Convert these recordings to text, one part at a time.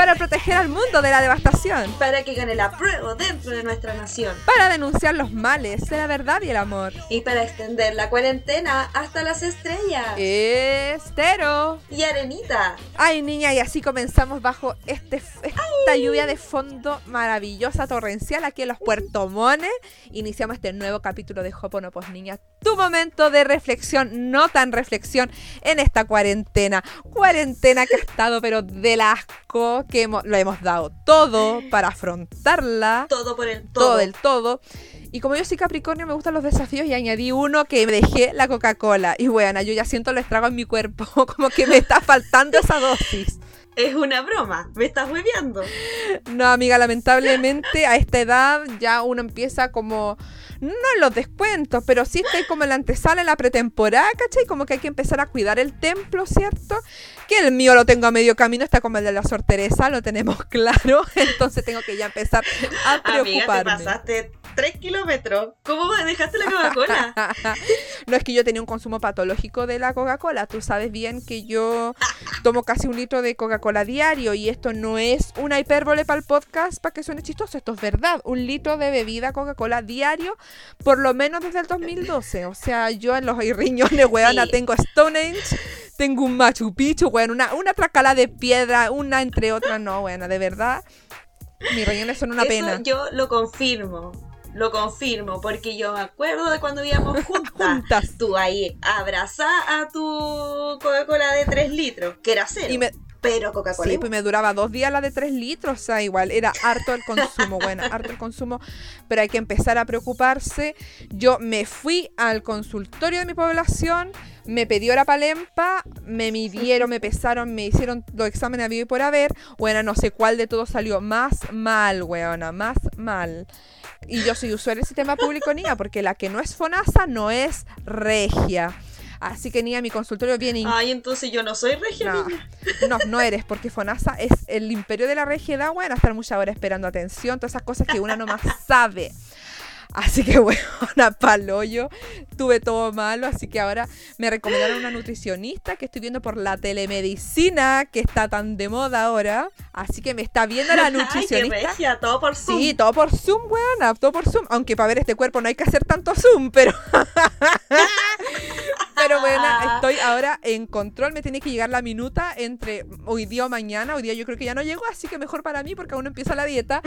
para proteger al mundo de la devastación, Para que gane la prueba dentro de nuestra nación. para denunciar los males de la verdad y el amor. Y para extender la cuarentena hasta las estrellas. Estero. Y Arenita. Ay, niña, y así comenzamos bajo este, esta lluvia de fondo maravillosa, torrencial, aquí en los Puerto Mones. Iniciamos este nuevo capítulo de Hoponopos, niña. Tu momento de reflexión, no tan reflexión, en esta cuarentena. Cuarentena que ha estado, pero del asco, que hemos- lo hemos dado todo para afrontarla. Todo por el todo. Todo del todo. Y como yo soy Capricornio, me gustan los desafíos y añadí uno que me dejé la Coca-Cola. Y bueno, yo ya siento el estrago en mi cuerpo, como que me está faltando esa dosis. Es una broma. Me estás hueveando. No, amiga, lamentablemente a esta edad ya uno empieza como, no en los descuentos, pero sí está como en la antesala, en la pretemporada, ¿cachai? Como que hay que empezar a cuidar el templo, ¿cierto? Que el mío lo tengo a medio camino, está como el de la Sor Teresa, lo tenemos claro, entonces tengo que ya empezar a Amiga, te preocuparme. pasaste tres kilómetros. ¿Cómo dejaste la Coca-Cola? no es que yo tenía un consumo patológico de la Coca-Cola. Tú sabes bien que yo tomo casi un litro de Coca-Cola diario y esto no es una hipérbole para el podcast para que suene chistoso. Esto es verdad. Un litro de bebida Coca-Cola diario, por lo menos desde el 2012. O sea, yo en los riñones, weona, Sí. tengo Stonehenge, tengo un Machu Picchu, weón, una, una tracala de piedra, una entre otras. No, weona, de verdad. Mis riñones son una Eso pena. yo lo confirmo. Lo confirmo, porque yo me acuerdo de cuando íbamos juntas. Juntas. Tú ahí abrazá a tu Coca-Cola de 3 litros, que era cero. Y me, Pero Coca-Cola. Sí, pues me duraba dos días la de tres litros, o sea, igual era harto el consumo, bueno, harto el consumo, pero hay que empezar a preocuparse. Yo me fui al consultorio de mi población, me pedí hora palempa, me midieron, me pesaron, me hicieron los exámenes a vivo y por haber, bueno, no sé cuál de todos salió más mal, weona, más mal. Y yo soy usuario del sistema público, niña, porque la que no es FONASA no es regia. Así que, niña, mi consultorio viene Ay, entonces yo no soy regia. no, niña. no, no eres, porque FONASA es el imperio de la regiedad, bueno, estar muchas horas esperando atención, todas esas cosas que una no más sabe. Así que bueno, paloyo, tuve todo malo, así que ahora me recomendaron una nutricionista que estoy viendo por la telemedicina, que está tan de moda ahora. Así que me está viendo la Ay, qué nutricionista. regia, todo por Zoom. Sí, todo por Zoom, weona, todo por Zoom. Aunque para ver este cuerpo no hay que hacer tanto Zoom, pero. pero bueno, estoy ahora en control. Me tiene que llegar la minuta entre hoy día o mañana. Hoy día yo creo que ya no llego, así que mejor para mí porque aún no empieza la dieta.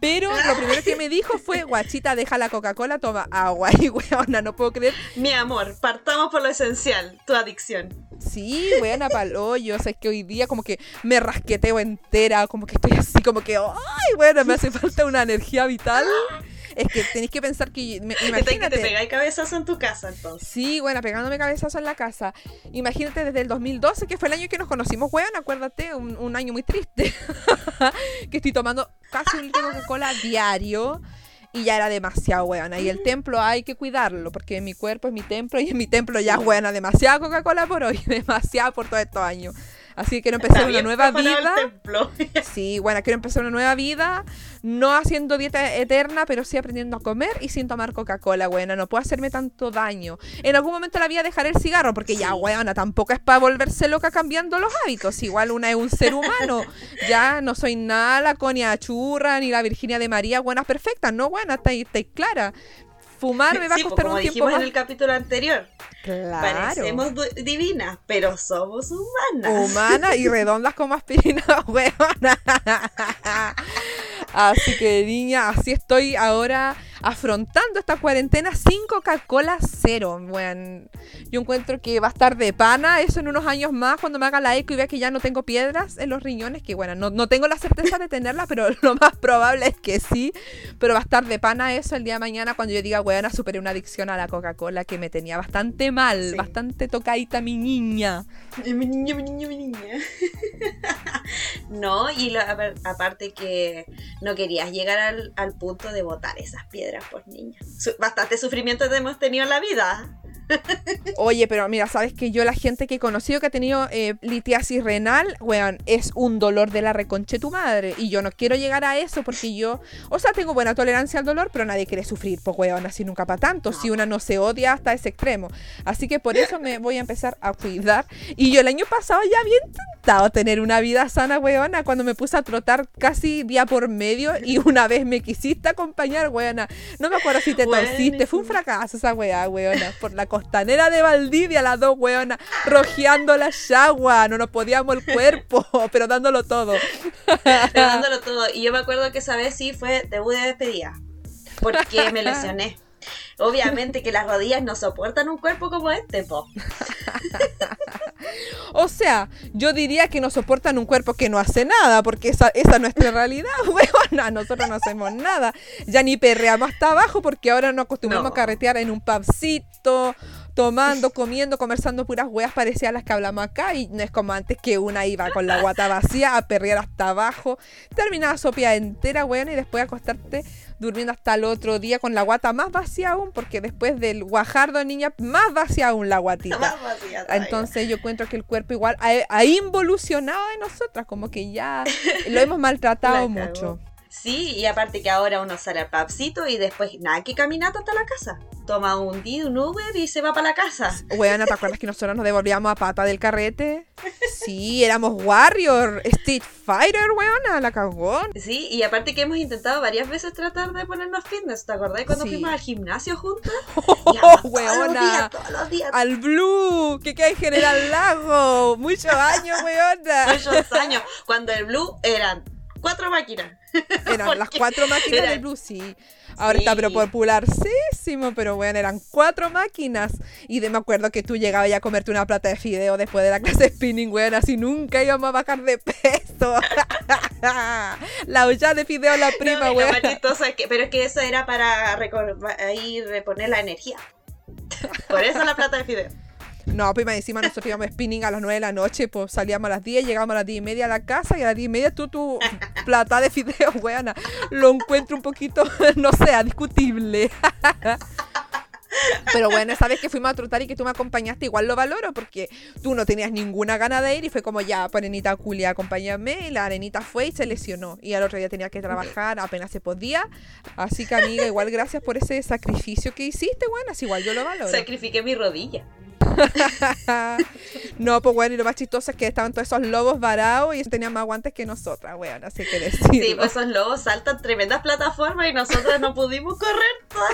Pero lo primero que me dijo fue, guachita, deja la Coca-Cola, toma agua. Y weona, no puedo creer. Mi amor, partamos por lo esencial, tu adicción. Sí, weona, paloyo. O sea, es que hoy día como que me rasqueteo entera, como que estoy así, como que, ay, bueno, me hace falta una energía vital. Es que tenéis que pensar que, me- Imagínate. Te pegáis cabezazo en tu casa, entonces. Sí, bueno, pegándome cabezazo en la casa. Imagínate desde el 2012, que fue el año que nos conocimos, weón, acuérdate, un, un año muy triste. que estoy tomando casi un litro de Coca-Cola diario. Y ya era demasiado, weón. Y el templo hay que cuidarlo, porque mi cuerpo es mi templo y en mi templo ya, weón, demasiada Coca-Cola por hoy, demasiada por todos estos años. Así que quiero empezar una nueva vida. Sí, bueno, quiero empezar una nueva vida, no haciendo dieta eterna, pero sí aprendiendo a comer y sin tomar Coca-Cola, buena, no puedo hacerme tanto daño. En algún momento la vida dejaré el cigarro, porque ya, weona, tampoco es para volverse loca cambiando los hábitos, igual una es un ser humano, ya no soy nada la Conia Churra ni la Virginia de María, buenas perfectas, no, buena, estáis clara. Fumar me va Sí, a pues, costar como un tiempo dijimos más. en el capítulo anterior, Claro. parecemos divinas, pero somos humanas. Humana y redondas como aspirina, huevona. Así que, niña, así estoy ahora afrontando esta cuarentena sin Coca-Cola cero. Bueno, yo encuentro que va a estar de pana eso en unos años más cuando me haga la eco y vea que ya no tengo piedras en los riñones, que bueno, no, no tengo la certeza de tenerlas, pero lo más probable es que sí. Pero va a estar de pana eso el día de mañana cuando yo diga, bueno, superé una adicción a la Coca-Cola que me tenía bastante mal, Sí. bastante tocadita mi niña. Mi niña, mi niña, mi niña. no, y aparte que no querías llegar al, al punto de botar esas piedras niña. Su- bastante sufrimiento hemos tenido en la vida. Oye, pero mira, sabes que yo la gente que he conocido que ha tenido eh, litiasis renal, weón, es un dolor de la reconche tu madre. Y yo no quiero llegar a eso porque yo, o sea, tengo buena tolerancia al dolor, pero nadie quiere sufrir, pues weón, así nunca para tanto. Si una no se odia hasta ese extremo. Así que por eso me voy a empezar a cuidar. Y yo el año pasado ya había intentado tener una vida sana, weona, cuando me puse a trotar casi día por medio y una vez me quisiste acompañar, weona. No me acuerdo si te torciste, fue un fracaso esa weá, weona. Por la costanera de Valdivia, las dos weonas, rojeando la yagua, no nos podíamos el cuerpo, pero dándolo todo. dándolo todo. Y yo me acuerdo que esa vez sí fue debut de despedida, porque me lesioné. Obviamente que las rodillas no soportan un cuerpo como este, po. o sea, yo diría que no soportan un cuerpo que no hace nada, porque esa, esa es nuestra realidad, weón. Nosotros no hacemos nada. Ya ni perreamos hasta abajo porque ahora nos acostumbramos a carretear en un pubcito tomando, comiendo, conversando puras weas parecidas a las que hablamos acá. Y no es como antes que una iba con la guata vacía a perrear hasta abajo, terminaba sopia entera, weón, y después acostarte durmiendo hasta el otro día con la guata más vacía aún, porque después del guajardo, niña, más vacía aún la guatita. Entonces yo encuentro que el cuerpo igual ha, involucionado de nosotras, como que ya lo hemos maltratado mucho. Sí, y aparte que ahora uno sale al papcito y después nada que caminata hasta la casa. Toma un día, un Uber y se va para la casa. Bueno, ¿te acuerdas que nosotros nos devolvíamos a pata del carrete? Sí, éramos Warrior, Street Fighter, weona, la cagón. Sí, y aparte que hemos intentado varias veces tratar de ponernos fitness. ¿Te acordás cuando fuimos al gimnasio juntas? Oh, weona. Todos los días, Al Blue, que cae en General Lago. Muchos años, weona. Muchos años. Cuando el Blue eran cuatro máquinas. Eran las cuatro máquinas del Blue, sí. Ahora está pero popularísimo, pero bueno, eran cuatro máquinas. Y de, me acuerdo que tú llegabas ya a comerte una plata de fideo después de la clase de spinning, weón, así nunca íbamos a bajar de peso. la olla de fideo la prima, weón. pero es que eso era para ir reponer la energía. Por eso la plata de fideo. No, pues encima nosotros íbamos spinning a las 9 de la noche, pues salíamos a las 10, llegamos a las 10 y media a la casa y a las 10 y media tú tu plata de fideos, weana. Lo encuentro un poquito, no sé, discutible. Pero bueno, esa vez que fuimos a trotar y que tú me acompañaste, igual lo valoro porque tú no tenías ninguna gana de ir y fue como ya, pues Arenita Culia, acompáñame. Y la Arenita fue y se lesionó. Y al otro día tenía que trabajar, apenas se podía. Así que, amiga, igual gracias por ese sacrificio que hiciste, bueno, así igual yo lo valoro. Sacrifiqué mi rodilla. no, pues bueno, y lo más chistoso es que estaban todos esos lobos varados y tenían más guantes que nosotras, weón, así que decirlo. Sí, pues esos lobos saltan tremendas plataformas y nosotros no pudimos correr toda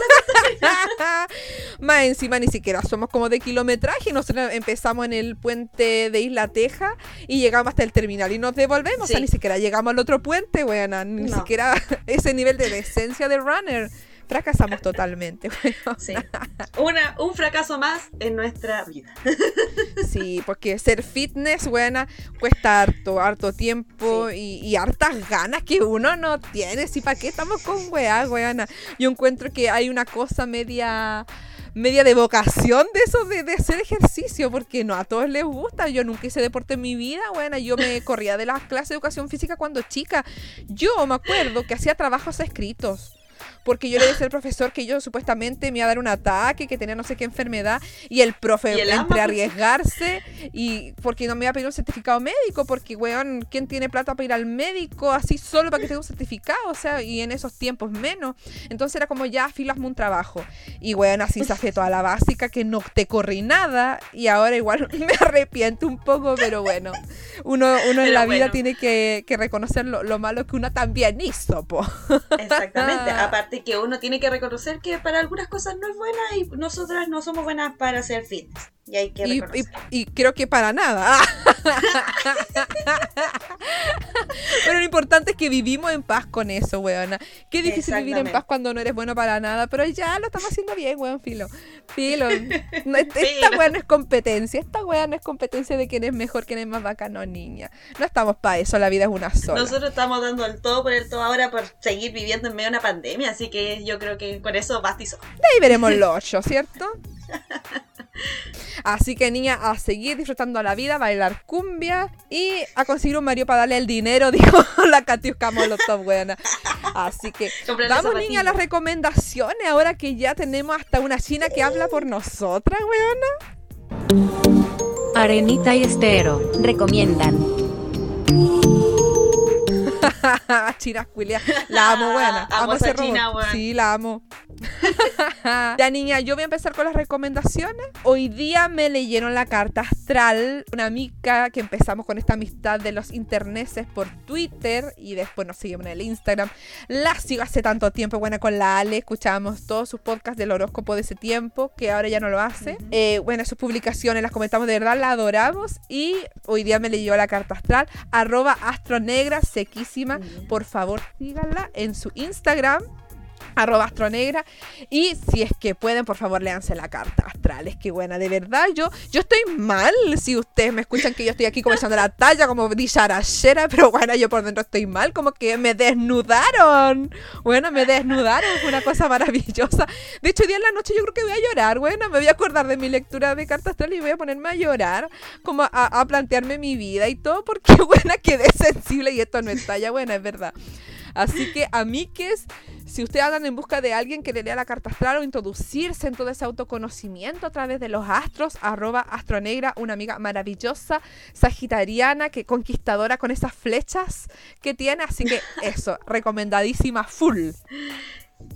la Más encima ni siquiera somos como de kilometraje, nosotros empezamos en el puente de Isla Teja y llegamos hasta el terminal y nos devolvemos, o sea, ni siquiera llegamos al otro puente, weón, ni siquiera ese nivel de decencia de runner fracasamos totalmente. Sí. Una, un fracaso más en nuestra vida. Sí, porque ser fitness, buena, cuesta harto, harto tiempo y, hartas ganas que uno no tiene. Sí, ¿para qué estamos con weá, weana? Yo encuentro que hay una cosa media media de vocación de eso de, de, hacer ejercicio, porque no a todos les gusta. Yo nunca hice deporte en mi vida, bueno, yo me corría de las clases de educación física cuando chica. Yo me acuerdo que hacía trabajos escritos porque yo le decía al profesor que yo supuestamente me iba a dar un ataque, que tenía no sé qué enfermedad, y el profe, entre arriesgarse, y porque no me iba a pedir un certificado médico, porque, weón, ¿quién tiene plata para ir al médico así solo para que tenga un certificado? O sea, y en esos tiempos menos. Entonces era como, ya, filo, hazme un trabajo. Y, weón, así se hace toda la básica, que no te corrí nada, y ahora igual me arrepiento un poco, pero bueno, uno, uno en la vida tiene que, reconocer lo, lo, malo que uno también hizo, po. Exactamente, aparte que uno tiene que reconocer que para algunas cosas no es buena y nosotras no somos buenas para hacer fitness. Y hay que y, creo que para nada. pero lo importante es que vivimos en paz con eso, weona. Qué difícil vivir en paz cuando no eres bueno para nada, pero ya lo estamos haciendo bien, weón, filo. Filo. esta weá no es competencia. Esta weá no es competencia de quién es mejor, quién es más bacano, niña. No estamos para eso, la vida es una sola. Nosotros estamos dando el todo por el todo ahora por seguir viviendo en medio de una pandemia, así que yo creo que con eso bastizó. De ahí veremos los ocho, ¿cierto? Así que niña, a seguir disfrutando la vida, a bailar cumbia y a conseguir un marido para darle el dinero, dijo la Katiuska Molotov, buena. Así que vamos niña a las recomendaciones ahora que ya tenemos hasta una china que habla por nosotras, weona. Arenita y Estero recomiendan. China culia. La amo, buena. Amo Amo esa ese china. Sí, la amo. ya, niña, yo voy a empezar con las recomendaciones. Hoy día me leyeron la carta astral. Una amiga que empezamos con esta amistad de los interneses por Twitter y después nos seguimos en el Instagram. La sigo hace tanto tiempo, buena con la Ale. Escuchábamos todos sus podcasts del horóscopo de ese tiempo, que ahora ya no lo hace. Eh, bueno, sus publicaciones las comentamos de verdad, la adoramos. Y hoy día me leyó la carta astral. Arroba astronegra, sequísima. Por favor, síganla en su Instagram arroba astronegra. Y si es que pueden por favor léanse la carta astral. Es que buena de verdad yo yo estoy mal si ustedes me escuchan que yo estoy aquí comenzando la talla como dicharachera pero bueno yo por dentro estoy mal como que me desnudaron. Bueno me desnudaron fue una cosa maravillosa. De hecho hoy día en la noche yo creo que voy a llorar bueno me voy a acordar de mi lectura de carta astral y voy a ponerme a llorar como a, a plantearme mi vida y todo porque buena quedé sensible y esto no es talla buena es verdad. Así que, amigues, si ustedes andan en busca de alguien que le lea la carta astral o introducirse en todo ese autoconocimiento a través de los astros, arroba astronegra, una amiga maravillosa, sagitariana, que conquistadora con esas flechas que tiene. Así que eso, recomendadísima full.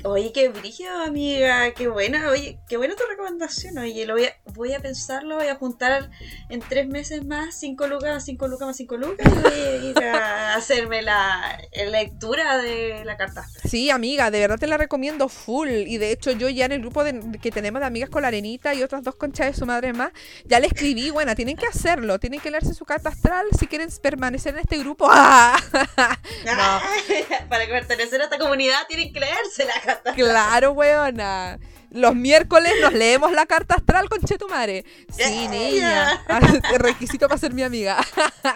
Oye, qué brillo, amiga, qué buena, oye, qué buena tu recomendación, oye, lo voy a, voy a pensarlo, voy a juntar en tres meses más, cinco lucas, cinco lucas más cinco lucas, y voy a ir a hacerme la lectura de la carta. astral. Sí, amiga, de verdad te la recomiendo full. Y de hecho, yo ya en el grupo de- que tenemos de amigas con la arenita y otras dos conchas de su madre más, ya le escribí, bueno, tienen que hacerlo, tienen que leerse su carta astral si quieren permanecer en este grupo. ¡Ah! Para pertenecer a esta comunidad tienen que leerse la carta. Claro, weona. Los miércoles nos leemos la carta astral con Chetumare. Sí, niña. Requisito para ser mi amiga.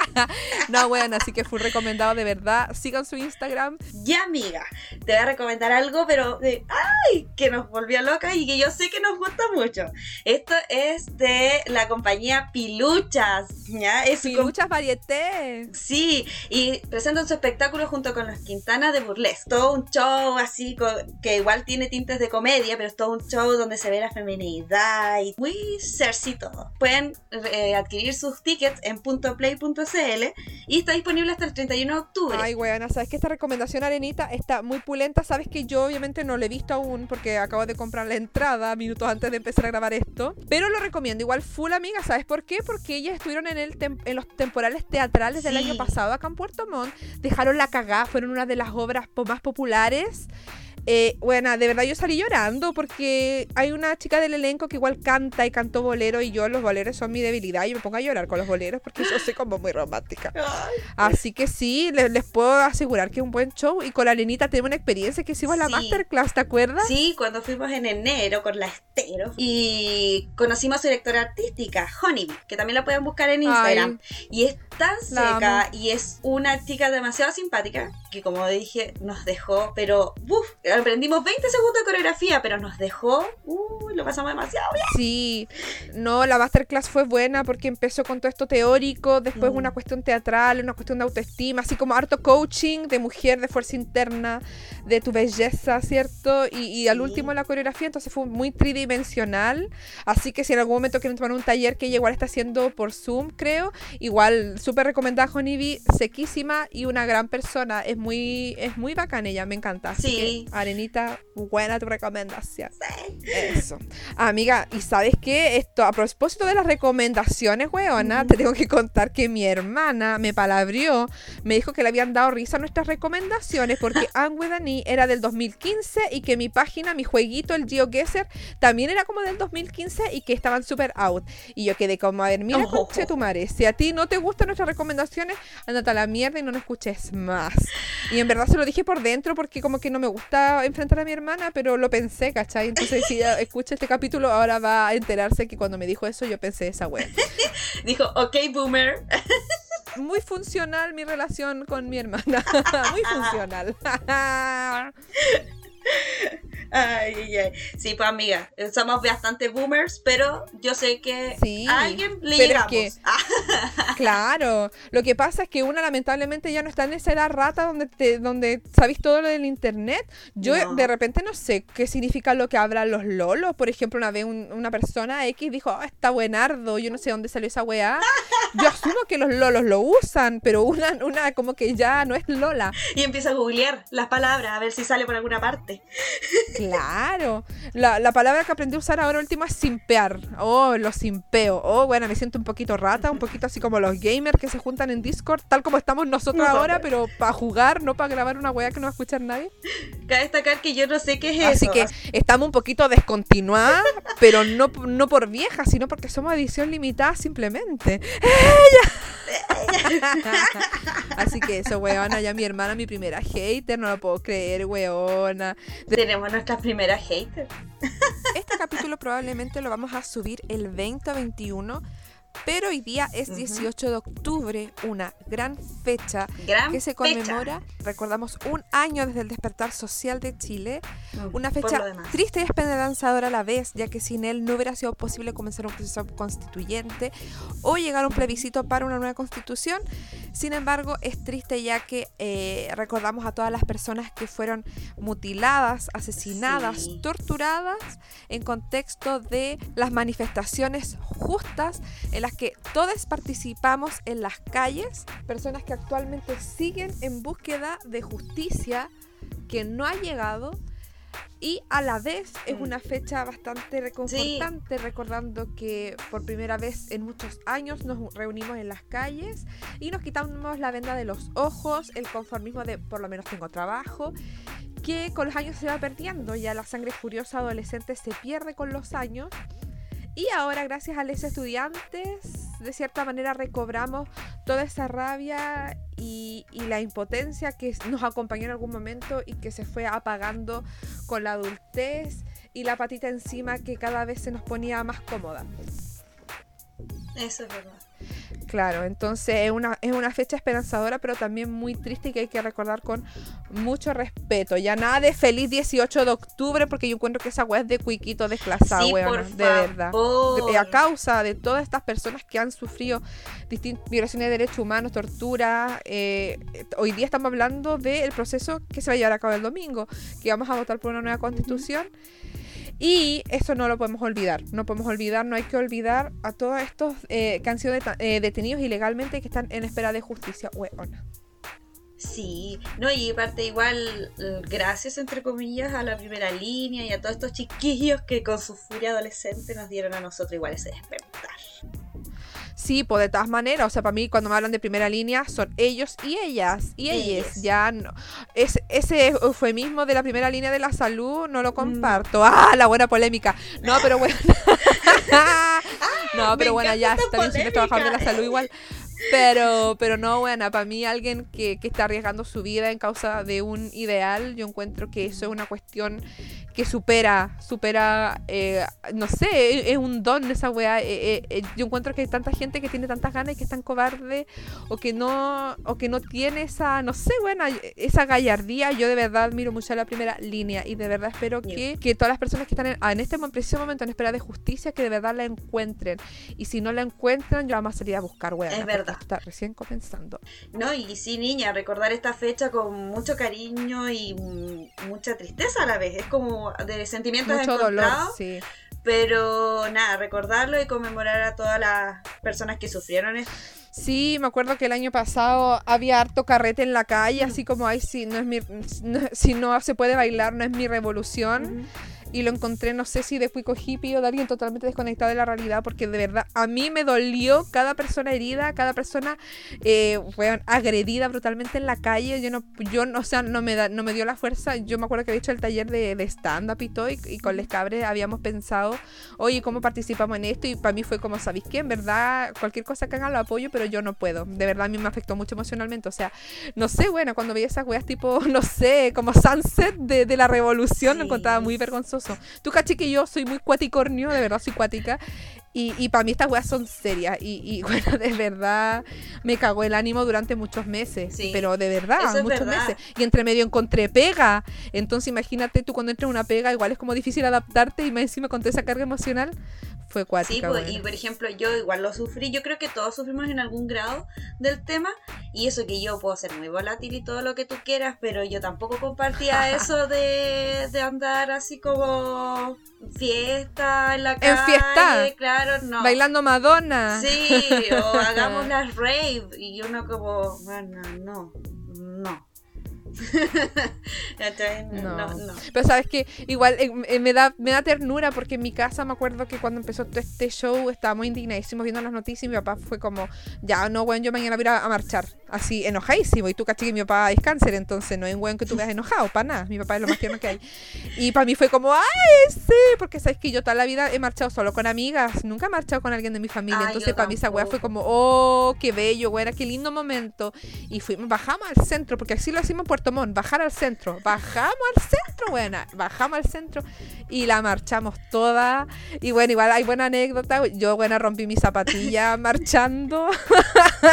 no, weona, así que fue recomendado de verdad. Sigan su Instagram. Ya, amiga, te voy a recomendar algo, pero de, ¡ay! que nos volvió loca y que yo sé que nos gusta mucho. Esto es de la compañía Piluchas, ¿ya? Es muchas varietés. Sí, y presentan su espectáculo junto con los Quintana de Burlesque. Todo un show así que igual tiene tintes de comedia, pero es todo un show donde se ve la feminidad y muy sexy todo. Pueden eh, adquirir sus tickets en .play.cl y está disponible hasta el 31 de octubre. Ay, weona, sabes que esta recomendación, Arenita, está muy pulenta. Sabes que yo obviamente no la he visto aún porque acabo de comprar la entrada minutos antes de empezar a grabar esto. Pero lo recomiendo igual full, amiga. ¿Sabes por qué? Porque ellas estuvieron en, el en los temporales teatrales del Sí. año pasado acá en Puerto Montt. Dejaron la cagada, fueron una de las obras po- más populares. Eh, bueno, de verdad yo salí llorando porque hay una chica del elenco que igual canta y cantó bolero y yo los boleros son mi debilidad y me pongo a llorar con los boleros porque yo soy como muy romántica. Ay, Así que sí, le- les, puedo asegurar que es un buen show. Y con la Arenita tenemos una experiencia que hicimos la Sí. masterclass, ¿te acuerdas? Sí, cuando fuimos en enero con la Estero y conocimos a su directora artística, Honeybee, que también la pueden buscar en Instagram. Y es tan La seca y es una chica demasiado simpática que como dije nos dejó, pero uf, aprendimos 20 segundos de coreografía, pero nos dejó, uh, lo pasamos demasiado bien. Sí, no, la masterclass fue buena porque empezó con todo esto teórico, después Mm. una cuestión teatral, una cuestión de autoestima, así como harto coaching de mujer, de fuerza interna, de tu belleza, ¿cierto? Y, y al Sí. último la coreografía, entonces fue muy tridimensional, así que si en algún momento quieren tomar un taller que ella igual está haciendo por Zoom, creo, igual súper recomendada Honeybee, sequísima y una gran persona, es muy, es muy bacana ella, me encanta. Así Sí. que, Arenita, buena tu recomendación. Eso. Amiga, ¿y sabes qué? Esto, a propósito de las recomendaciones, weona, te tengo que contar que mi hermana me palabrió, me dijo que le habían dado risa a nuestras recomendaciones porque Anne with an E era del 2015 y que mi página, mi jueguito, el GeoGuessr, también era como del 2015 y que estaban súper out. Y yo quedé como, a ver, mira, Oh. conche tu madre, si a ti no te gustan nuestras recomendaciones, ándate a la mierda y no nos escuches más. Y en verdad se lo dije por dentro porque como que no me gusta enfrentar a mi hermana, pero lo pensé, ¿cachai? Entonces si ella escucha este capítulo, ahora va a enterarse que cuando me dijo eso yo pensé esa wea. Dijo, ok, boomer. Muy funcional mi relación con mi hermana. Muy funcional. Ay, ay, ay. Sí, pues amiga, eh, somos bastante boomers, pero yo sé que Sí, a alguien le es llegamos. que- Claro, lo que pasa es que una lamentablemente ya no está en esa edad rata donde te, donde sabéis todo lo del internet. Yo No. de repente no sé qué significa lo que hablan los lolos. Por ejemplo, una vez un- una persona X dijo, "Ah, está buenardo, yo no sé dónde salió esa weá. Yo asumo que los lolos lo usan, pero una, una como que ya no es lola. y empieza a googlear las palabras a ver si sale por alguna parte. Claro. La, la palabra que aprendí a usar ahora último es simpear. Oh, lo simpeo. Oh, bueno, me siento un poquito rata, un poquito así como los gamers que se juntan en Discord, tal como estamos nosotros ahora, pero para jugar, no para grabar una weá que no va a escuchar nadie. Cabe destacar que yo no sé qué es Así eso. que estamos un poquito descontinuadas, pero no, no por viejas, sino porque somos edición limitada simplemente. Así que eso, weona, ya mi hermana, mi primera hater, no lo puedo creer, weona. Tenemos nuestras primeras haters. Este capítulo probablemente lo vamos a subir el 20 o 21, pero hoy día es Ujú. 18 de octubre, una gran fecha Gran que se fecha. conmemora, recordamos, un año desde el despertar social de Chile, Mm, una fecha triste y esperanzadora a la vez, ya que sin él no hubiera sido posible comenzar un proceso constituyente o llegar a un plebiscito para una nueva constitución. Sin embargo, es triste ya que eh, recordamos a todas las personas que fueron mutiladas, asesinadas, Sí. torturadas en contexto de las manifestaciones justas en las que todos participamos en las calles, personas que actualmente siguen en búsqueda de justicia que no ha llegado y a la vez es Mm. una fecha bastante reconfortante, recordando que por primera vez en muchos años nos reunimos en las calles y nos quitamos la venda de los ojos, el conformismo de por lo menos tengo trabajo, que con los años se va perdiendo, ya la sangre furiosa adolescente se pierde con los años. Y ahora, gracias a los estudiantes, de cierta manera recobramos toda esa rabia y, y la impotencia que nos acompañó en algún momento y que se fue apagando con la adultez y la patita encima que cada vez se nos ponía más cómoda. Eso es verdad. Claro, entonces es una, es una fecha esperanzadora, pero también muy triste y que hay que recordar con mucho respeto. Ya nada de feliz 18 de octubre, porque yo encuentro que esa weá es de cuiquito desclasada, sí, de verdad. De- a causa de todas estas personas que han sufrido violaciones de derechos humanos, tortura, eh, hoy día estamos hablando del proceso que se va a llevar a cabo el domingo, que vamos a votar por una nueva constitución. Y eso no lo podemos olvidar, no podemos olvidar, no hay que olvidar a todos estos eh, deta- eh, detenidos ilegalmente y que están en espera de justicia. Weona. Sí, no, y aparte igual, gracias entre comillas a la primera línea y a todos estos chiquillos que con su furia adolescente nos dieron a nosotros igual ese despertar. Sí, pues de todas maneras, o sea, para mí cuando me hablan de primera línea son ellos y ellas, y ellas, ya no. Es, ese eufemismo de la primera línea de la salud no Mm. lo comparto. Ah, la buena polémica. No, pero bueno. no, pero bueno, ya está esta bien siendo trabajador de la salud igual. Pero, pero no, bueno, para mí alguien que, que está arriesgando su vida en causa de un ideal, yo encuentro que eso es una cuestión que supera, supera, eh, no sé, es, es un don esa weá. eh, eh, eh, yo encuentro que hay tanta gente que tiene tantas ganas y que es tan cobarde o que no, o que no tiene esa, no sé, buena, esa gallardía. Yo de verdad admiro mucho a la primera línea y de verdad espero que, que todas las personas que están en, en este preciso momento en espera de justicia, que de verdad la encuentren. Y si no la encuentran, yo vamos a salir a buscar, weá. Es verdad. Está recién comenzando. No, y sí, niña, recordar esta fecha con mucho cariño y mm, mucha tristeza a la vez. Es como de sentimientos Mucho dolor, encontrados, sí. pero nada, recordarlo y conmemorar a todas las personas que sufrieron esto. Sí, me acuerdo que el año pasado había harto carrete en la calle, así como, ay, si no, es mi, no- si no se puede bailar, no es mi revolución. Y lo encontré, no sé si de cuico hippie o de alguien totalmente desconectado de la realidad, porque de verdad a mí me dolió cada persona herida, cada persona eh, weón, agredida brutalmente en la calle. Yo no, yo no, o sea, no me, da, no me dio la fuerza. Yo me acuerdo que había hecho el taller de, de stand-up y todo, y, y con Les Cabres habíamos pensado, oye, ¿cómo participamos en esto? Y para mí fue como, ¿sabéis qué? En verdad, cualquier cosa que hagan lo apoyo, pero yo no puedo. De verdad, a mí me afectó mucho emocionalmente. O sea, no sé, bueno, cuando veía esas weas tipo, no sé, como Sunset de, de la revolución, lo Sí. encontraba muy vergonzoso. Tú caché que yo soy muy cuaticornio, de verdad soy cuática. Y, y para mí estas weas son serias. Y, y, bueno, de verdad me cagó el ánimo durante muchos meses. Sí, pero de verdad, es muchos verdad. meses. Y entre medio encontré pega. Entonces imagínate tú cuando entras en una pega, igual es como difícil adaptarte y más encima con toda esa carga emocional. Fue Sí, cuática. pues, weona. y por ejemplo, yo igual lo sufrí. Yo creo que todos sufrimos en algún grado del tema. Y eso que yo puedo ser muy volátil y todo lo que tú quieras, pero yo tampoco compartía eso de, de andar así como fiesta en la calle. fiesta. Claro, no. Bailando Madonna. Sí, o hagamos las rave. Y uno como, bueno, no, no. No. no, no. Pero sabes que igual eh, eh, me, da, me da ternura porque en mi casa me acuerdo que cuando empezó todo este show estábamos indignadísimos viendo las noticias y mi papá fue como, ya no, weón, yo mañana voy a a, marchar. Así, enojadísimo. Y tú caché que mi papá es cáncer, entonces no es un weón que tú veas enojado, para nada. Mi papá es lo más tierno que hay. Y para mí fue como, ay, sí, porque sabes que yo toda la vida he marchado solo con amigas, nunca he marchado con alguien de mi familia. Ay, entonces para mí esa weá fue como, oh, qué bello, weón, qué lindo momento. Y fuimos, bajamos al centro, porque así lo hacemos en Puerto bajar al centro. Bajamos al centro, buena. Bajamos al centro y la marchamos toda. Y bueno, igual hay buena anécdota. Yo, buena, rompí mi zapatilla marchando.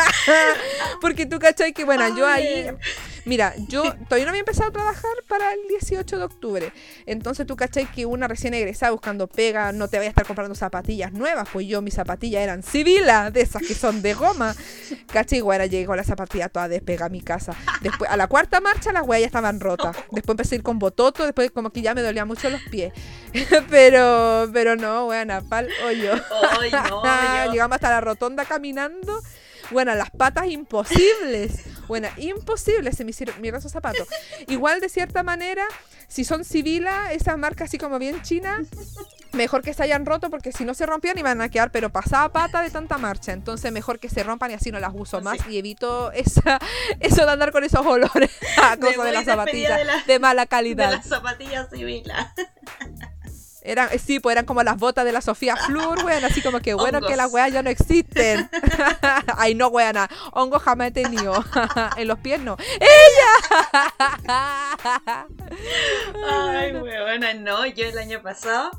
porque tú cachai que, bueno, yo ahí. Mira, yo todavía no había empezado a trabajar para el 18 de octubre. Entonces tú cachai que una recién egresada buscando pega, no te vaya a estar comprando zapatillas nuevas. Pues yo mis zapatillas eran civilas, de esas que son de goma. Cachai, güera, llegué con las zapatillas todas despega a mi casa. Después, a la cuarta marcha las huellas estaban rotas. Después empecé a ir con bototo, después como que ya me dolía mucho los pies. pero, pero no, buena, pal hoyo. Ay, no, yo- Llegamos hasta la rotonda caminando. Bueno, las patas imposibles. Bueno, imposible se me hicieron esos zapatos. Igual de cierta manera, si son civilas, esas marcas así como bien chinas, mejor que se hayan roto porque si no se rompían iban a quedar, pero pasaba pata de tanta marcha. Entonces mejor que se rompan y así no las uso más y evito esa, eso de andar con esos olores a Me cosas de las zapatillas de la- de mala de calidad. las zapatillas. Eran, eh, sí, pues eran como las botas de la Sofía Flur, weón, así como que bueno Hongos. que las weas ya no existen. Ay, no, weona, hongo jamás he tenido. en los pies no. ¡Ella! Ay, huevona, no, yo el año pasado.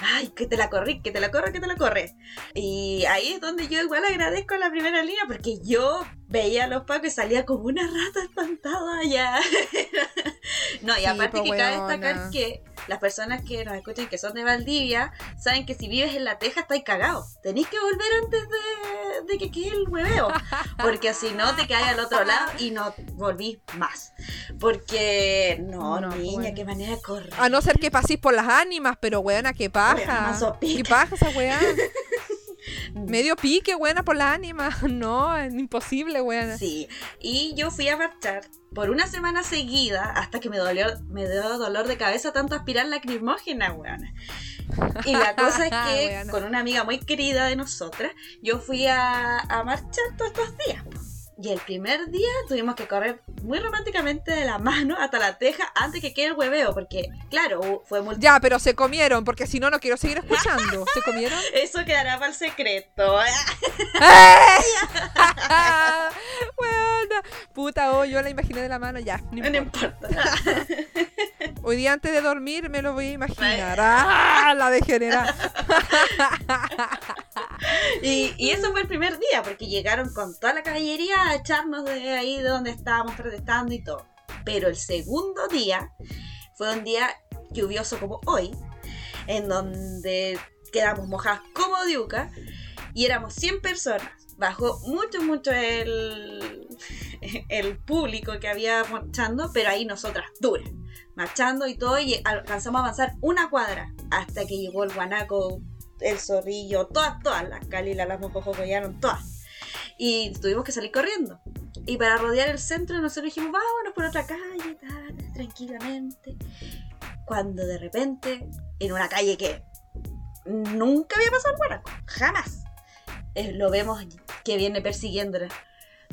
Ay, que te la corrí, que te la corre, que te la corre. Y ahí es donde yo igual agradezco a la primera línea porque yo veía a los pacos y salía como una rata espantada allá. no, y Sí, aparte que cabe destacar que las personas que nos escuchan que son de Valdivia saben que si vives en la teja estáis cagado. Tenéis que volver antes de, de que quede el hueveo. Porque si no te caes al otro lado y no volvís más. Porque no, No, niña, bueno. qué manera de correr. A no ser que paséis por las ánimas, pero weona, qué paja. ¿Qué paja esa weá? Medio pique, buena por las ánimas. No, es imposible, weona. Sí, y yo fui a marchar por una semana seguida hasta que me dolió, me dio dolor de cabeza tanto aspirar lacrimógena, weona. Y la cosa es que con una amiga muy querida de nosotras, yo fui a, a marchar todos estos días. Y el primer día tuvimos que correr muy románticamente de la mano hasta la teja antes que quede el hueveo, porque claro, fue muy... Ya, pero se comieron, porque si no, no quiero seguir escuchando. ¿Se comieron? Eso quedará para el secreto. Weona. Puta, oh, yo la imaginé de la mano, ya. no No importa. importa. Hoy día antes de dormir me lo voy a imaginar. ¡Ah! La degenera. Y, y eso fue el primer día, porque llegaron con toda la caballería a echarnos de ahí de donde estábamos protestando y todo. Pero el segundo día fue un día lluvioso como hoy, en donde quedamos mojadas como diuca y éramos 100 personas. Bajó mucho, mucho el, público que había marchando, pero ahí nosotras duras, marchando y todo, y alcanzamos a avanzar una cuadra hasta que llegó el guanaco el zorrillo, todas, todas, las calilas, las mocojocollaron, todas. Y tuvimos que salir corriendo. Y para rodear el centro nosotros dijimos, vámonos por otra calle, tal, tranquilamente. Cuando de repente, en una calle que nunca había pasado guanaco, jamás, eh, lo vemos que viene persiguiéndola.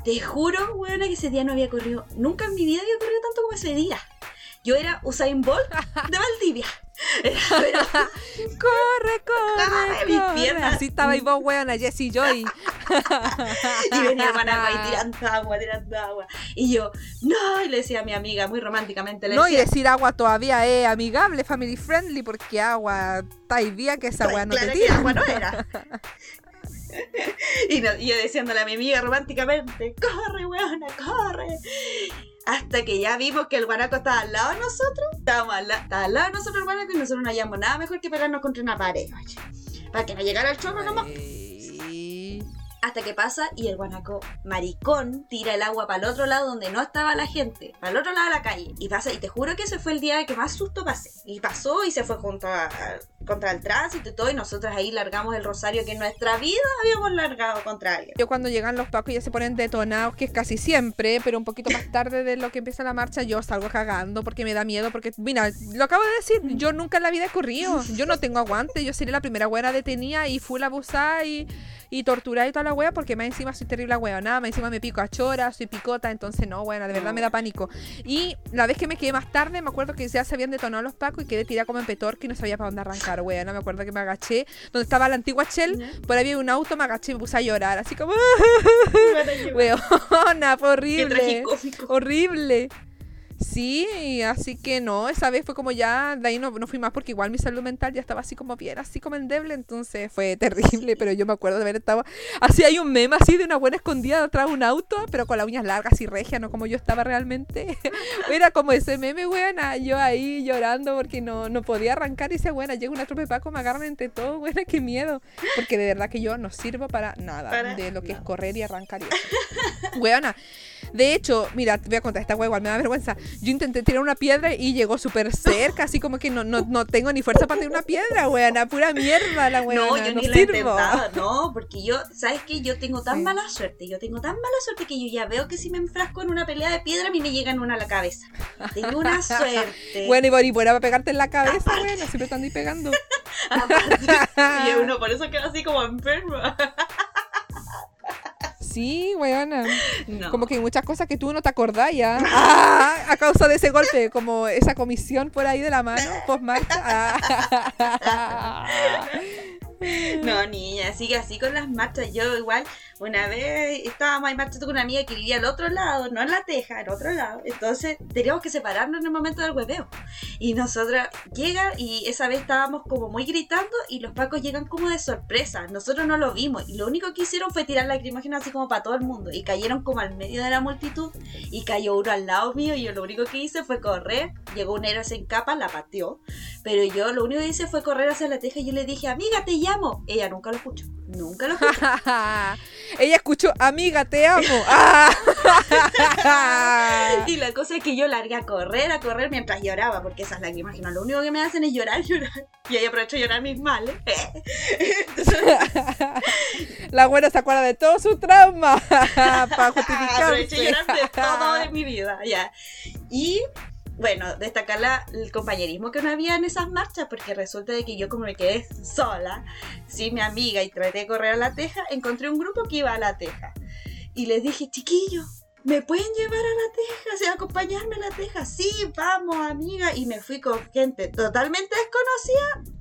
Te juro, weona, que ese día no había corrido, nunca en mi vida había corrido tanto como ese día. Yo era Usain Bolt de Valdivia. Era, corre, corre, Corre, mis corre. piernas. Así estaba y vos, weona, Jessie Joy. y venía guanaco ahí tirando agua, tirando agua. Y yo, no, y le decía a mi amiga muy románticamente, le No, y decir agua todavía es amigable, family friendly, porque agua está bien que esa weá no claro te que tira. agua no era. y, no- y yo diciéndole a mi amiga románticamente, corre, weona, corre. Hasta que ya vimos que el guanaco estaba al lado de nosotros. Estábamos al, la- estaba al lado de nosotros el guanaco y nosotros no hallamos nada mejor que pegarnos contra una pared, oye. Para que no llegara el chorro nomás. Hasta que pasa y el guanaco maricón tira el agua para el otro lado donde no estaba la gente, para el otro lado de la calle. Y pasa, y te juro que ese fue el día que más susto pasé. Y pasó y se fue junto a- contra el tránsito y todo, y nosotros ahí largamos el rosario que en nuestra vida habíamos largado contra alguien. Yo cuando llegan los pacos ya se ponen detonados, que es casi siempre, pero un poquito más tarde de lo que empieza la marcha, yo salgo cagando porque me da miedo, porque, mira, lo acabo de decir, yo nunca en la vida he corrido, yo no tengo aguante, yo sería la primera buena detenida y full abusada y, y torturada y toda la wea, porque más encima soy terrible wea, nada, más encima me pico a chora, soy picota, entonces no, bueno, de verdad me da pánico. Y la vez que me quedé más tarde, me acuerdo que ya se habían detonado los pacos y quedé tirada como en petorque y no sabía para dónde arrancar, wea, no me acuerdo que me agaché, donde estaba la antigua Shell, por ahí había un auto, me agaché y me puse a llorar, así como, weona, fue horrible. Horrible. Sí, así que no, esa vez fue como ya, de ahí no, no fui más porque igual mi salud mental ya estaba así como bien, así como endeble, entonces fue terrible, pero yo me acuerdo de haber estado, así hay un meme así de una buena escondida detrás de un auto, pero con las uñas largas y regia, no como yo estaba realmente, era como ese meme, buena, yo ahí llorando porque no, no podía arrancar y dice, buena, llega una tropa de Paco, me agarran entre todos, buena, qué miedo, porque de verdad que yo no sirvo para nada Para de lo que es correr y arrancar y eso. Weona, de hecho, mira, te voy a contar esta wea igual, me da vergüenza. Yo intenté tirar una piedra y llegó súper cerca, así como que no, no, no tengo ni fuerza para tirar una piedra, weona. Pura mierda la weona. No, No, yo ni lo he sirvo. intentado, no, porque yo, ¿sabes qué? Yo tengo tan Sí. mala suerte, yo tengo tan mala suerte que yo ya veo que si me enfrasco en una pelea de piedra, a mí me llegan una a la cabeza. Tengo una suerte. Bueno, y Bori, fuera para pegarte en la cabeza, weona. Siempre están ahí pegando. Aparte, y uno por eso queda así como enfermo. Sí, weona. No. Como que hay muchas cosas que tú no te acordás ya. Ah, a causa de ese golpe, como esa comisión por ahí de la mano, post marcha. No, niña, sigue así con las marchas. Yo igual, una vez estábamos ahí marchando con una amiga que vivía al otro lado, no en la teja, al otro lado. Entonces teníamos que separarnos en el momento del hueveo. Y nosotras llega y esa vez estábamos como muy gritando y los pacos llegan como de sorpresa. Nosotros no lo vimos y lo único que hicieron fue tirar lacrimógenas así como para todo el mundo. Y cayeron como al medio de la multitud y cayó uno al lado mío y yo lo único que hice fue correr. Llegó un héroe sin capa, la pateó. Pero yo lo único que hice fue correr hacia la teja y yo le dije, amiga, te llamo. Ella nunca lo escuchó. Nunca lo escuchó. Ella escuchó, amiga, te amo. Ah. y la cosa es que yo largué a correr, a correr mientras lloraba, porque esas lágrimas que no lo único que me hacen es llorar, llorar. Y ahí aprovecho a llorar mis males. Entonces, La buena se acuerda de todo su trauma para aproveché a justificarse. llorar de todo de mi vida, ya. Y bueno, destacar la- el compañerismo que no había en esas marchas, porque resulta de que yo como me quedé sola, sin mi amiga y traté de correr a la teja, encontré un grupo que iba a la teja. Y les dije, chiquillos, ¿me pueden llevar a la teja? O sea, acompañarme a la teja. Sí, vamos, amiga. Y me fui con gente totalmente desconocida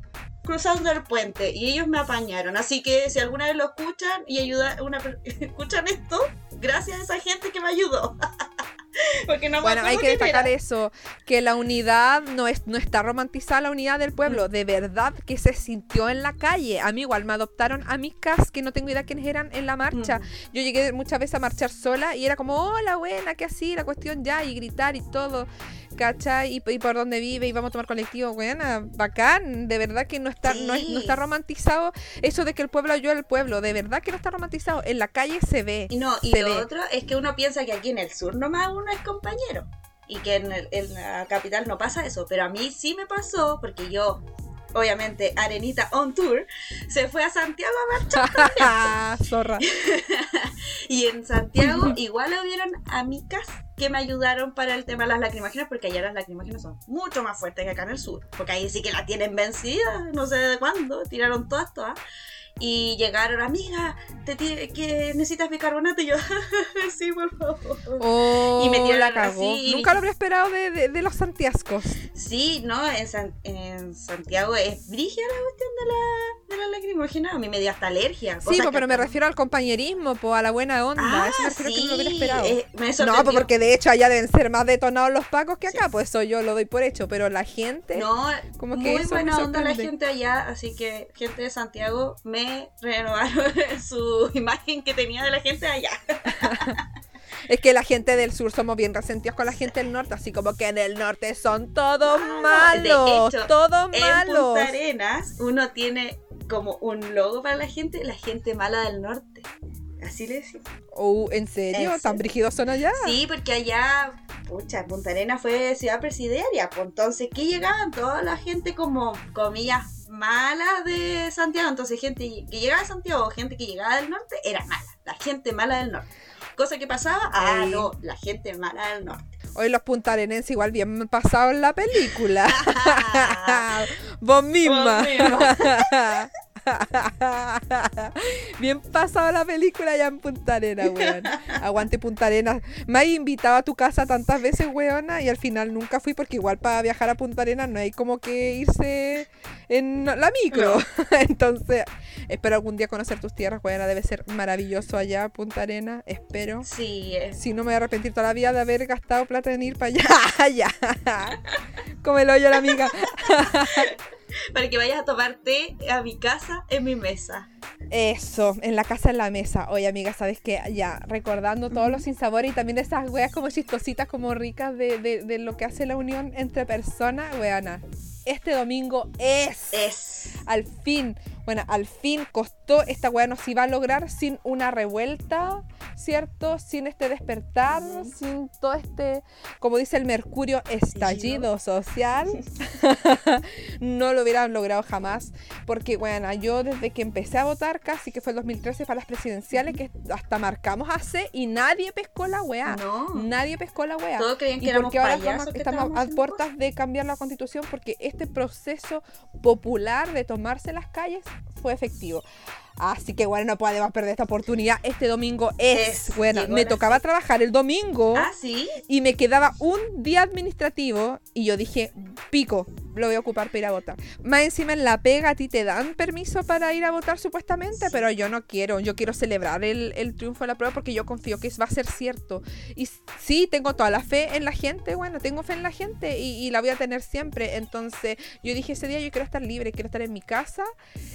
cruzando el puente y ellos me apañaron. Así que si alguna vez lo escuchan y ayuda una escuchan esto, gracias a esa gente que me ayudó. Porque no me Bueno, hay que destacar era. eso, que la unidad no, es, no está romantizada, la unidad del Mm. pueblo, de verdad que se sintió en la calle. A mí igual me adoptaron amigas que no tengo idea quiénes eran en la marcha. Mm. Yo llegué muchas veces a marchar sola y era como, hola, buena, ¿qué así? La cuestión ya, y gritar y todo, ¿cachai? Y, y por dónde vive, y vamos a tomar colectivo, buena, bacán, de verdad que no está, no, es- no está romantizado eso de que el pueblo ayuda al pueblo, de verdad que no está romantizado, en la calle se ve. Y no, y lo ve. otro es que uno piensa que aquí en el sur nomás uno es compañero. Y que en, el- en la capital no pasa eso. Pero a mí sí me pasó, porque yo, obviamente, Arenita on tour, se fue a Santiago a marchar. Zorra. Y en Santiago igual hubieron amigas que me ayudaron para el tema de las lacrimógenas, porque allá las lacrimógenas son mucho más fuertes que acá en el sur. Porque ahí sí que la tienen vencida, no sé de cuándo, tiraron todas, todas. Y llegaron, amiga, te que necesitas bicarbonato y yo, sí, por favor. Oh, Y me tiraron la cagó. así. Nunca lo habría esperado de, de- de los santiascos. Sí, no, en, San- en Santiago es brígida la cuestión de la, de la lacrimógena, a mí me dio hasta alergia. Sí, po, pero me refiero al compañerismo, po, a la buena onda. Ah, Eso me refiero que no lo hubiera sí, esperado. eh, No, porque de hecho allá deben ser más detonados los pacos que acá, pues eso yo lo doy por hecho, pero la gente... No, Como que muy buena onda la gente allá, así que gente de Santiago me renovaron su imagen que tenía de la gente allá. Es que la gente del sur somos bien resentidos con la gente del norte, así como que en el norte son todos Ah, malos, de hecho, todos En malos. Punta Arenas uno tiene como un logo para la gente, la gente mala del norte. Así le decimos. Oh, ¿En serio? ¿En ¿Tan serio? brígidos son allá? Sí, porque allá, pucha, Punta Arenas fue ciudad presidiaria, pues entonces que llegaban toda la gente como, comillas, mala de Santiago, entonces gente que llegaba de Santiago, gente que llegaba del norte, era mala, la gente mala del norte. Cosa que pasaba, ah, no, la gente mala del norte. Hoy los puntarenenses igual bien pasados en la película. Vos misma. Vos misma. Bien pasado la película ya en Punta Arenas, weón. Aguante Punta Arenas. Me has invitado a tu casa tantas veces, weona, y al final nunca fui porque igual para viajar a Punta Arenas no hay como que irse en la micro. Entonces, espero algún día conocer tus tierras, weona. Debe ser maravilloso allá, Punta Arenas. Espero. Sí, es. Si no me voy a arrepentir toda la vida de haber gastado plata en ir para allá. ya. Como el hoyo la amiga. Para que vayas a tomar té a mi casa en mi mesa. Eso, en la casa en la mesa. Oye, amiga, ¿sabes qué? Ya, recordando todos los sinsabores y también esas weas como chistositas, como ricas de, de- de lo que hace la unión entre personas, weana. Este domingo es. Es. Al fin, bueno, al fin costó, esta weá no se iba a lograr sin una revuelta, ¿cierto? Sin este despertar, sin todo este, como dice el Mercurio, estallido social. no lo hubieran logrado jamás, porque bueno, yo desde que empecé a votar, casi que fue el 2013 para las presidenciales, que hasta marcamos hace y nadie pescó la weá. No. Nadie pescó la weá. Creían que ¿Y éramos por qué ahora estamos, a puertas de cambiar la constitución? Porque este proceso popular de tomarse las calles fue efectivo. Así que bueno, no podemos perder esta oportunidad. Este domingo es, Es, bueno, llegó me tocaba trabajar el domingo Ah, sí. y me quedaba un día administrativo y yo dije, pico, lo voy a ocupar para ir a votar. Más encima en la pega a ti te dan permiso para ir a votar supuestamente, pero yo no quiero, yo quiero celebrar el, el triunfo de la prueba porque yo confío que va a ser cierto. Y sí, tengo toda la fe en la gente, bueno, tengo fe en la gente y, y la voy a tener siempre. Entonces yo dije ese día yo quiero estar libre, quiero estar en mi casa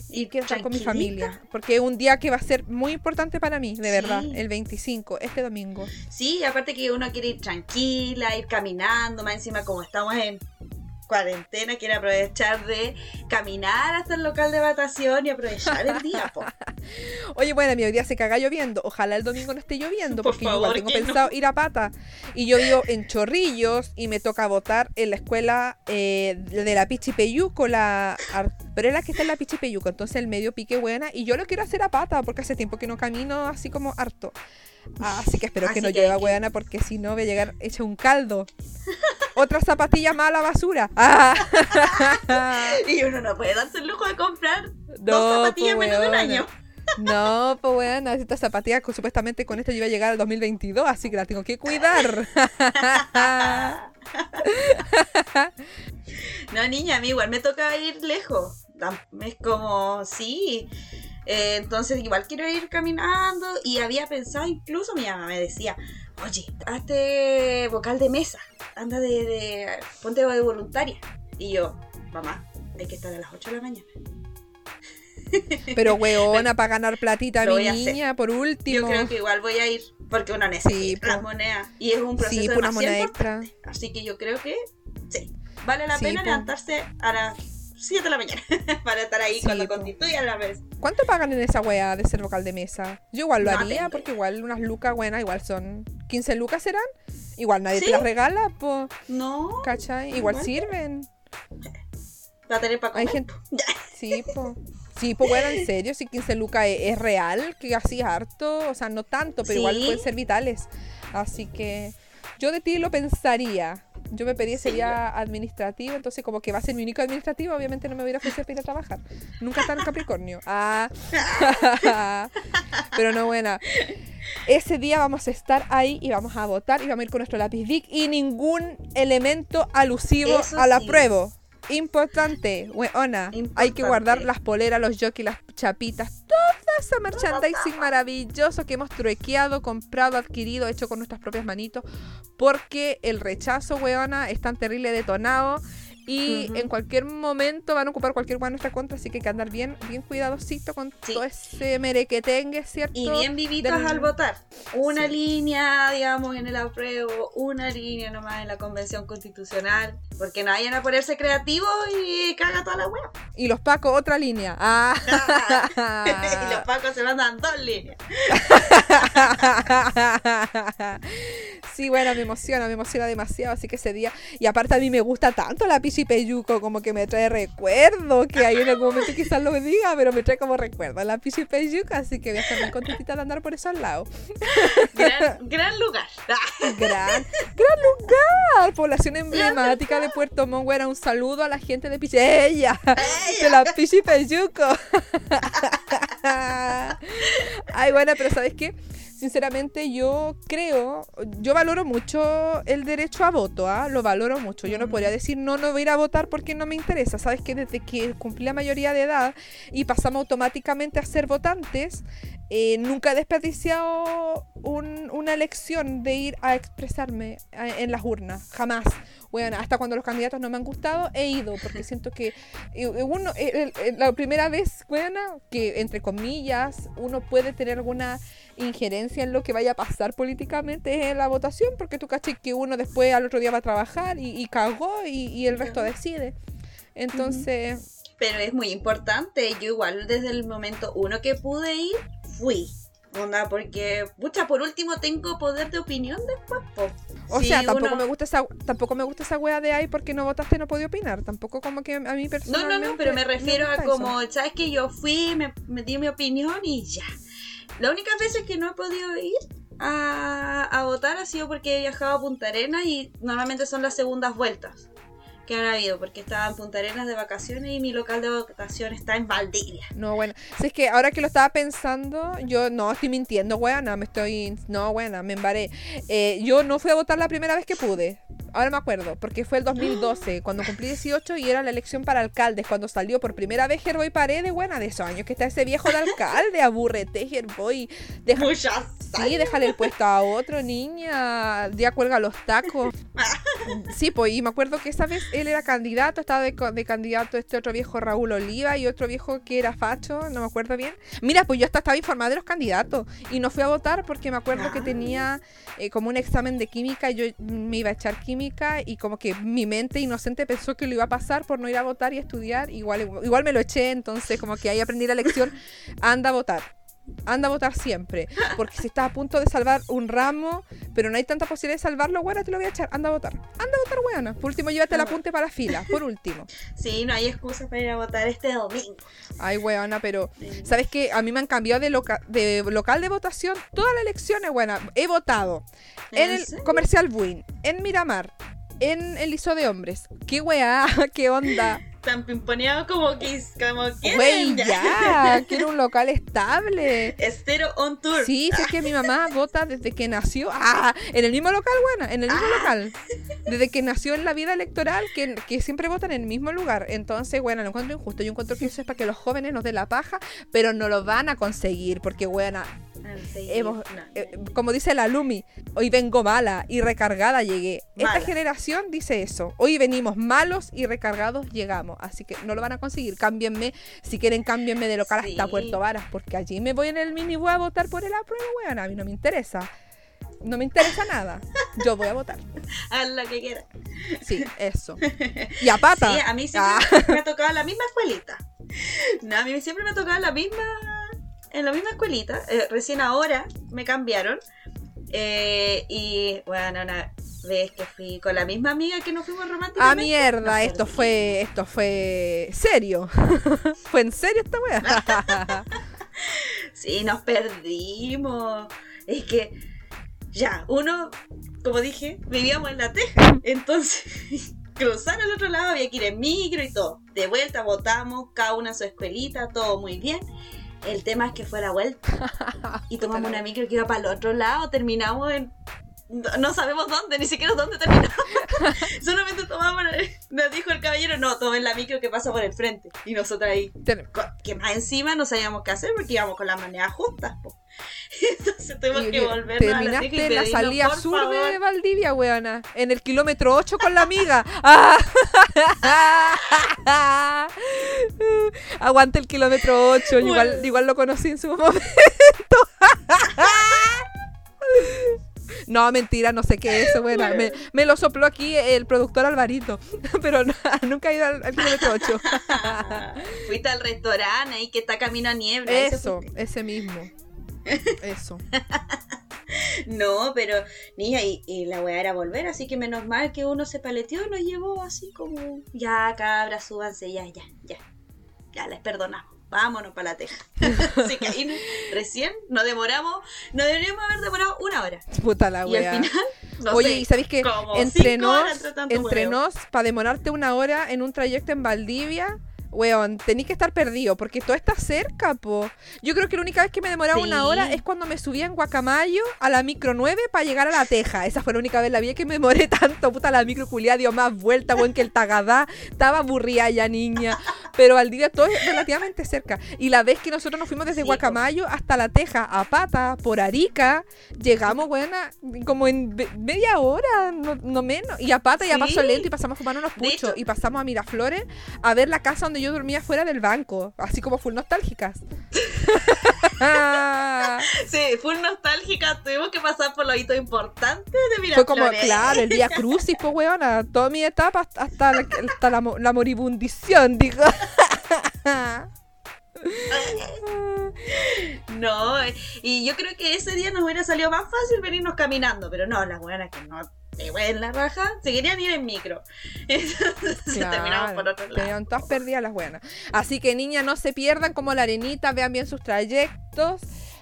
y quiero estar con mi familia. Porque es un día que va a ser muy importante para mí, de Sí. verdad, el 25, este domingo. Sí, aparte que uno quiere ir tranquila, ir caminando, más encima como estamos en cuarentena, quiere aprovechar de caminar hasta el local de votación y aprovechar el día, po. Oye, bueno, mi hoy día se caga lloviendo. Ojalá el domingo no esté lloviendo, Por porque yo igual favor, tengo que no. pensado ir a pata. Y yo vivo en Chorrillos y me toca votar en la escuela eh, de la Pichipeyuco, la arbrela que está en la Pichipeyuco. Entonces el medio pique buena. Y yo lo quiero hacer a pata, porque hace tiempo que no camino así como harto. Así que espero que no que llueva, weana, porque si no voy a llegar hecha un caldo. Otra zapatilla más a la basura. Ah. Y uno no puede darse el lujo de comprar No, dos zapatillas po, menos de un weona. año. No, pues bueno, estas zapatillas supuestamente con esto yo iba a llegar al 2022, así que las tengo que cuidar. No, niña, a mí igual me toca ir lejos. Es como, sí. Eh, entonces igual quiero ir caminando y había pensado, incluso mi mamá me decía, oye, hazte vocal de mesa, anda de, de ponte de voluntaria. Y yo, mamá, hay que estar a las 8 de la mañana. Pero weona, para ganar platita, Lo mi hacer. niña, por Yo último. creo que igual voy a ir porque uno necesita Sí, las monedas y es un proceso Sí, una moneda extra. Así que yo creo que sí, vale la Sí, pena po. levantarse a las 7 de la mañana para estar ahí Sí, cuando po. constituyan la mesa. ¿Cuánto pagan en esa wea de ser vocal de mesa? Yo igual lo No haría, tengo porque igual unas lucas buenas, igual son 15 lucas serán. Igual nadie Sí. te las regala, pues, No, ¿cachai? Igual Igual. sirven. va a tener para Hay comer. gente. Sí, pues. Sí, pues bueno, en serio, si 15 lucas es, es real, que así harto, o sea, no tanto, pero igual Sí. pueden ser vitales. Así que yo de ti lo pensaría. Yo me pedí ese día administrativo, entonces como que va a ser mi único administrativo, obviamente no me voy a ofrecer para ir a trabajar. Nunca está en Capricornio. Ah. Pero no buena. Ese día vamos a estar ahí y vamos a votar y vamos a ir con nuestro lápiz Bic y ningún elemento alusivo Eso a la sí. prueba. Importante, weona. Hay que guardar las poleras, los jockeys, las chapitas, toda esa merchandising maravilloso que hemos truequeado, comprado, adquirido, hecho con nuestras propias manitos. Porque el rechazo, weona, es tan terrible detonado. Y en cualquier momento van a ocupar cualquier weá en nuestra contra, así que hay que andar bien, bien cuidadosito con Sí. todo ese merequetengue, ¿cierto? Y bien vivitos del- al votar. Una Sí. línea, digamos, en el apruebo, una línea nomás en la convención constitucional. Porque no vayan a ponerse creativos y caga toda la web. Y los pacos, otra línea. Ah. y los pacos se mandan dos líneas. sí, bueno, me emociona, me emociona demasiado, así que ese día. Y aparte a mí me gusta tanto la Peyuco, como que me trae recuerdo, que ahí en algún momento quizás lo diga, pero me trae como recuerdo la Pichi Peyuco, así que voy a estar muy contentita de andar por esos lados. Gran, gran lugar. Gran, gran lugar, población emblemática de Puerto Montt, Bueno, un saludo a la gente de Pichi, ella, de la Pichi Peyuco. Ay, bueno, pero ¿sabes qué? Sinceramente yo creo, yo valoro mucho el derecho a voto, ¿ah? lo valoro mucho. Yo no Ujú. podría decir no, no voy a ir a votar porque no me interesa. Sabes que desde que cumplí la mayoría de edad y pasamos automáticamente a ser votantes, eh, nunca he desperdiciado un- una elección de ir a expresarme a- en las urnas, jamás. Bueno, hasta cuando los candidatos no me han gustado, he ido, porque siento que eh, uno, eh, el- el- la primera vez, bueno, que entre comillas, uno puede tener alguna injerencia en lo que vaya a pasar políticamente es en la votación, porque tú caché que uno después al otro día va a trabajar y, y cagó y, y el resto decide. Entonces, Pero es muy importante. Yo igual desde el momento uno que pude ir, fui. Onda, porque, pucha, por último tengo poder de opinión después, po. o Sí, sea, tampoco uno- me gusta esa tampoco me gusta esa wea de ahí porque no votaste no podía opinar, tampoco como que a mí No, personalmente no, no, pero me refiero a eso. como, ¿sabes que Yo fui, me, me di mi opinión y ya. La única veces que no he podido ir a, a votar ha sido porque he viajado a Punta Arenas y normalmente son las segundas vueltas que han habido, porque estaba en Punta Arenas de vacaciones y mi local de votación está en Valdivia. No, bueno. Si es que ahora que lo estaba pensando, yo no estoy mintiendo, weona. Me estoy. No, weona, me embaré. Eh, yo no fui a votar la primera vez que pude. Ahora me acuerdo, porque fue el 2012, cuando cumplí 18 y era la elección para alcaldes. Cuando salió por primera vez Gerboy Paredes, buena de esos años que está ese viejo de alcalde. Aburrete, Gerboy. Deja, Muchas. Sí, déjale el puesto a otro, niña. Día cuelga los tacos. Sí, pues, y me acuerdo que esa vez él era candidato, estaba de candidato este otro viejo Raúl Oliva y otro viejo que era facho, no me acuerdo bien. Mira, pues yo hasta estaba informada de los candidatos y no fui a votar porque me acuerdo que Ah. tenía eh, como un examen de química y yo me iba a echar química y como que mi mente inocente pensó que lo iba a pasar por no ir a votar y estudiar. Igual, igual me lo eché, entonces como que ahí aprendí la lección, anda a votar. Anda a votar siempre. Porque si estás a punto de salvar un ramo, pero no hay tanta posibilidad de salvarlo, bueno, te lo voy a echar. Anda a votar. Anda a votar, weona. Por último, llévate el apunte para la fila. Por último. Sí, no hay excusa para ir a votar este domingo. Ay, weona, pero ¿sabes qué? A mí me han cambiado de, loca- de local de votación todas las elecciones, buena. He votado en ¿En el serio? Comercial Buin, en Miramar, en el Liceo de Hombres. ¿Qué weá? ¿Qué onda? Tan pimponeado como que como Güey, ya. Quiero un local estable. Estero on tour. Sí, sé que mi mamá vota desde que nació. Ah, en el mismo local, buena, en el mismo Ah. local. Desde que nació en la vida electoral, que, que siempre votan en el mismo lugar. Entonces, bueno, lo encuentro injusto. Yo encuentro que eso es para que los jóvenes nos den la paja, pero no lo van a conseguir, porque, buena, sí, hemos, no. eh, como dice la Lumi, hoy vengo mala y recargada llegué. Esta generación dice eso. Hoy venimos malos y recargados llegamos. Así que no lo van a conseguir. Cámbienme, si quieren, cámbienme de local hasta. Puerto Varas, porque allí me voy en el mini voy a votar por el apruebo, weón. A mí no me interesa. No me interesa nada. Yo voy a votar. Haz lo que quieras. Sí, eso. Y a pata. Sí, a mí siempre Ah. me ha tocado la misma escuelita. No, a mí siempre me ha tocado la misma. En la misma escuelita. Eh, recién ahora me cambiaron. Eh, y bueno, una vez que fui con la misma amiga que nos fuimos Ah, románticamente. mierda, nos esto fue, esto fue serio. fue en serio esta wea. Sí, nos perdimos. Es que ya, uno como dije, vivíamos en la teja. Entonces, cruzar al otro lado había que ir en micro y todo. De vuelta votamos, cada una a su escuelita, todo muy bien. El tema es que fue la vuelta. Y tomamos una micro que iba para el otro lado, terminamos en no, sabemos dónde, ni siquiera dónde terminamos. Solamente tomamos, nos dijo el caballero, no, tomen la micro que pasa por el frente. Y nosotros ahí, que más encima no sabíamos qué hacer porque íbamos con las maneras justas. po. Entonces tuvimos Y- que volver a la terminaste en la pedirnos, salida sur de. Valdivia, weona. En el kilómetro 8 con la amiga. Aguante el kilómetro 8. Igual, igual lo conocí en su momento. No, mentira, no sé qué es eso, buena. Me, me lo sopló aquí el productor Alvarito. Pero no- nunca he ido al, al kilómetro 8. Fuiste al restaurante ahí que está camino a niebla. Eso, ese mismo. Eso. No, pero niña, y, y la weá era volver, así que menos mal que uno se paleteó y nos llevó así como, ya cabras, súbanse, ya, ya, ya, ya les perdonamos, vámonos para la teja. así que ahí recién nos demoramos, nos deberíamos haber demorado una hora. Puta la y al wea. final, no Oye, sé, ¿y sabéis que como entre cinco nos, horas entre tanto entre huevo. nos, para demorarte una hora en un trayecto en Valdivia, weón, tenéis que estar perdido, porque todo está cerca, po. Yo creo que la única vez que me demoraba una Sí. hora es cuando me subía en Guacamayo a la micro 9 para llegar a la Teja. Esa fue la única vez en la vida que me demoré tanto, puta, la micro culiada dio más vuelta, weón, que el Tagadá. Estaba aburrida ya, niña. Pero Valdivia todo es relativamente cerca. Y la vez que nosotros nos fuimos desde Sí. Guacamayo hasta la Teja, a pata, por Arica, llegamos, weón, como en media hora, no, no menos. Y a pata y a Sí. paso lento y pasamos a fumar unos puchos. Y pasamos a Miraflores a ver la casa donde yo dormía fuera del banco. Así como full nostálgicas. Sí, fue nostálgica, tuvimos que pasar por los hitos importantes de Miraflores. Fue como, claro, el día crucis, pues, weona. Toda mi etapa hasta, la, hasta la, mo- la moribundición, digo. No, y yo creo que ese día nos hubiera salido más fácil venirnos caminando, pero no, las buenas que no te en la raja, se querían ir en micro. Entonces terminamos por otro lado. Tenían todas perdidas las buenas. Así que niñas, no se pierdan como la arenita, vean bien sus trayectos.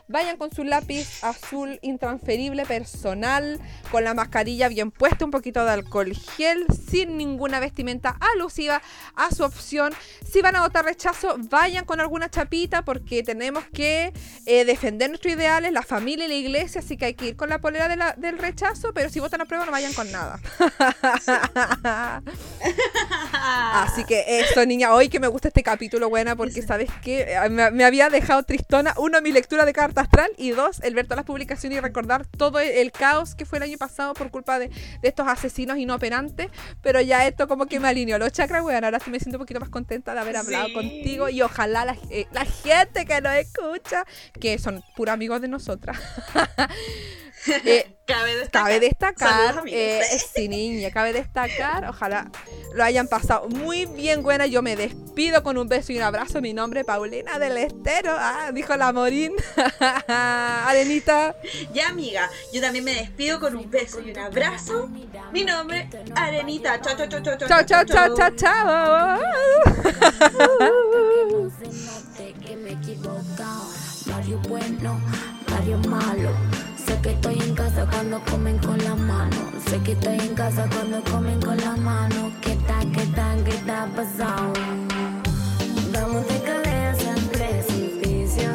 Vayan con su lápiz azul intransferible personal, con la mascarilla bien puesta, un poquito de alcohol gel, sin ninguna vestimenta alusiva a su opción. Si van a votar rechazo, vayan con alguna chapita porque tenemos que eh, defender nuestros ideales, la familia y la iglesia, así que hay que ir con la polera del rechazo, pero si votan a prueba no vayan con nada. Así que eso, niña, hoy que me gusta este capítulo, buena, porque sabes que me, me había dejado tristona, uno, mi lectura de carta astral, y dos, el ver todas las publicaciones y recordar todo el, el caos que fue el año pasado por culpa de, de estos asesinos inoperantes. Pero ya esto como que me alineó los chakras, weón. Ahora sí me siento un poquito más contenta de haber hablado Sí. contigo y ojalá la, eh, la gente que nos escucha, que son puros amigos de nosotras. eh, Cabe destacar. Cabe destacar, Saludos, eh, sí niña, cabe destacar, ojalá lo hayan pasado muy bien, buena. Yo me despido con un beso y un abrazo. Mi nombre es Paulina del Estero, ah, dijo la Morín. Arenita, Ya, amiga, yo también me despido con un beso y un abrazo. Mi nombre, Arenita. Chao, chao, chao, chao, chao, chao, chao, chao, chao. note Sé que estoy en casa cuando comen con la mano. Sé que estoy en casa cuando comen con la mano. ¿Qué tal, qué tal, qué está pasado? Vamos de cabeza al precipicio.